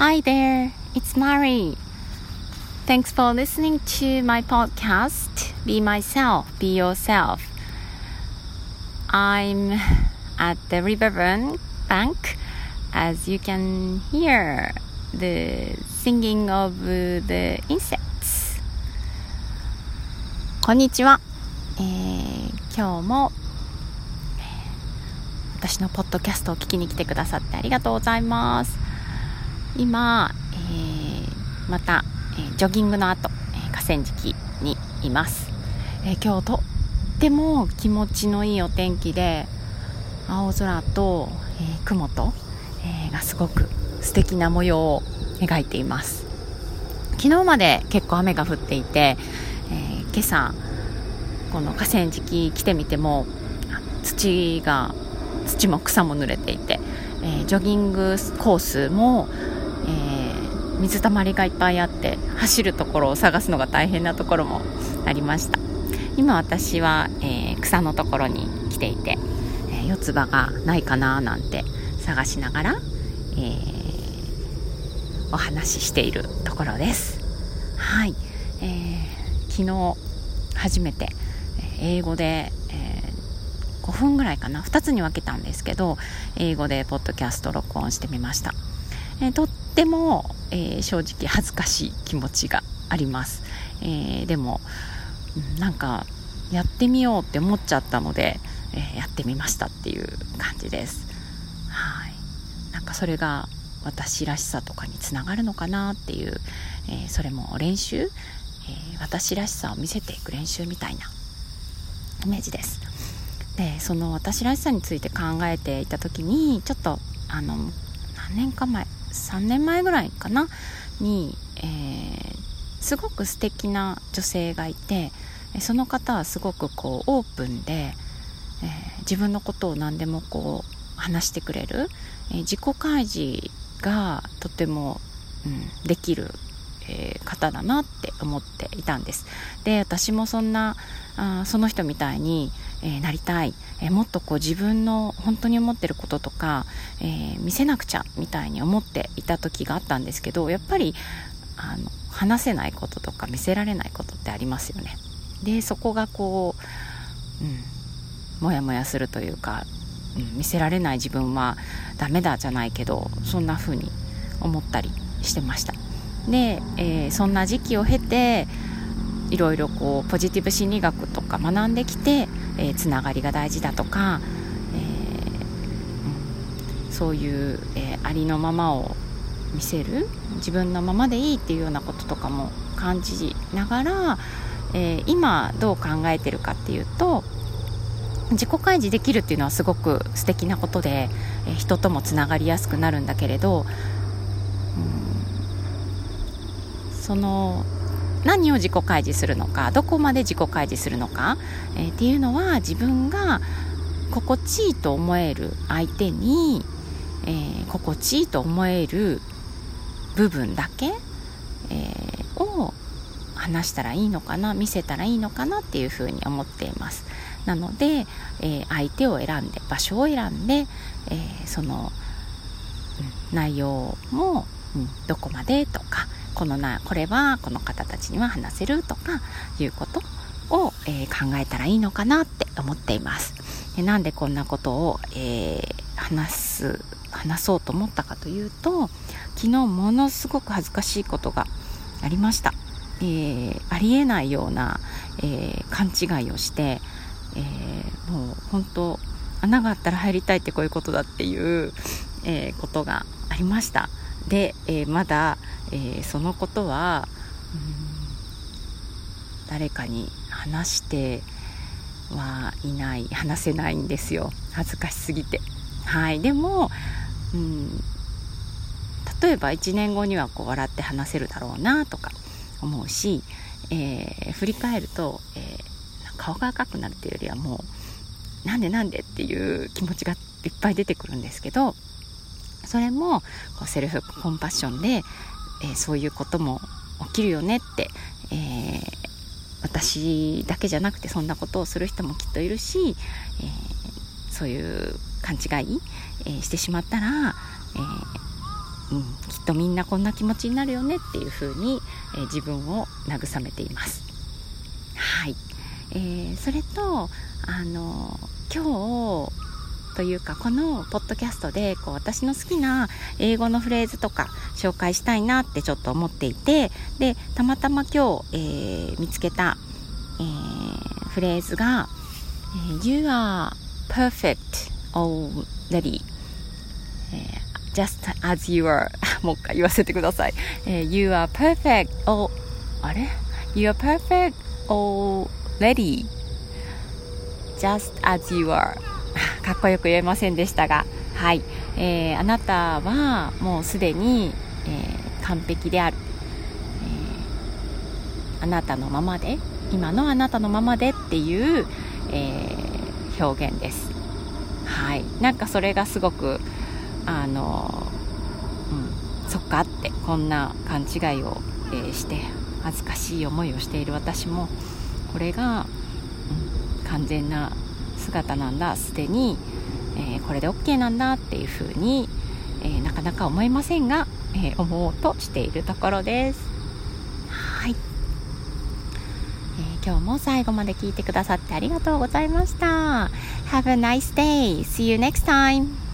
Hi there, it's Mari. Thanks for listening to my podcast, Be Myself, Be Yourself. I'm at the river bank as you can hear the singing of the insects. こんにちは。えー、今日も私のポッドキャストを聞きに来てくださってありがとうございます。今、えー、また、えー、ジョギングの後、え河川敷にいます。え今日とっても気持ちのいいお天気で青空と、えー、雲と、えー、がすごく素敵な模様を描いています昨日まで結構雨が降っていて、えー、今朝この河川敷来てみても土が土も草も濡れていて、えー、ジョギングコースも、えー、水たまりがいっぱいあって走るところを探すのが大変なところもありました。今私は、えー、草のところに来ていて、え四つ葉がないかななんて探しながら、えお話ししているところです。はい、えー昨日初めて英語で、え5分ぐらいかな？2つに分けたんですけど英語でポッドキャスト録音してみました、えー、とっても、えー、正直恥ずかしい気持ちがあります、えー、でもなんかやってみようって思っちゃったので、えやってみましたっていう感じです。はい。なんかそれが私らしさとかにつながるのかなっていう、えそれも練習、え私らしさを見せていく練習みたいなイメージです。でその私らしさについて考えていた時にちょっとあの何年か前3年前ぐらいかな？に、えー、すごく素敵な女性がいてその方はすごくこうオープンで、えー、自分のことを何でもこう話してくれる、えー、自己開示がとても、うん、できるえー、方だなって思っていたんです。で私もそんなあその人みたいに、えー、なりたい、えー、もっとこう自分の本当に思ってることとか、え見せなくちゃみたいに思っていた時があったんですけどやっぱりあの話せないこととか見せられないことってありますよね。でそこがこう、うん、もやもやするというか、うん、見せられない自分はダメだじゃないけどそんな風に思ったりしてました。で、えー、そんな時期を経ていろいろこうポジティブ心理学とか学んできて、えー、つながりが大事だとか、えー、そういう、えー、ありのままを見せる自分のままでいいっていうようなこととかも感じながら、えー、今どう考えてるかっていうと自己開示できるっていうのはすごく素敵なことで、えー、人ともつながりやすくなるんだけれど、うんその何を自己開示するのかどこまで自己開示するのか、えー、っていうのは自分が心地いいと思える相手に、えー、心地いいと思える部分だけ、えー、を話したらいいのかな見せたらいいのかなっていうふうに思っています。なので、えー、相手を選んで場所を選んで、えー、その、うん、内容も、うん、どこまでとかこのなこれはこの方たちには話せるとかいうことを、えー、考えたらいいのかなって思っています。でなんでこんなことを、えー、話す話そうと思ったかというと昨日ものすごく恥ずかしいことがありました、えー、ありえないような、え勘違いをして、えもう本当穴があったら入りたいってこういうことだっていう、えことがありました。で、えまだえー、そのことは、うん誰かに話してはいない話せないんですよ。恥ずかしすぎて。はい。でも、うん、例えば1年後にはこう笑って話せるだろうなとか思うし、えー、振り返ると、えー、顔が赤くなるっていうよりはもうなんでなんでっていう気持ちがいっぱい出てくるんですけどそれもこうセルフコンパッションで、えー、そういうことも起きるよねって、えー、私だけじゃなくてそんなことをする人もきっといるし、えー、そういう勘違い、えしてしまったら、えうん、きっとみんなこんな気持ちになるよねっていう風に、え、自分を慰めています。はい、えー、それとあの今日というかこのポッドキャストでこう私の好きな英語のフレーズとか紹介したいなってちょっと思っていてでたまたま今日、えー、見つけた、えー、フレーズが「You are perfect already、just as you are. もう一回言わせてください、え、You are perfect all あれ？You are perfect already. Just as you are. かっこよく言えませんでしたがはい、えー、あなたはもうすでに、えー、完璧である、えー、あなたのままで今のあなたのままでっていう、え、表現です。はい。なんかそれがすごくあの、うん、そっかってこんな勘違いを、え、して恥ずかしい思いをしている私もこれが、うん、完全な姿なんだ。すでに、えー、これで OK なんだっていうふうに、えー、なかなか思いませんが、えー、思おうとしているところです。はい、え今日も最後まで聞いてくださってありがとうございました。Have a nice day. See you next time.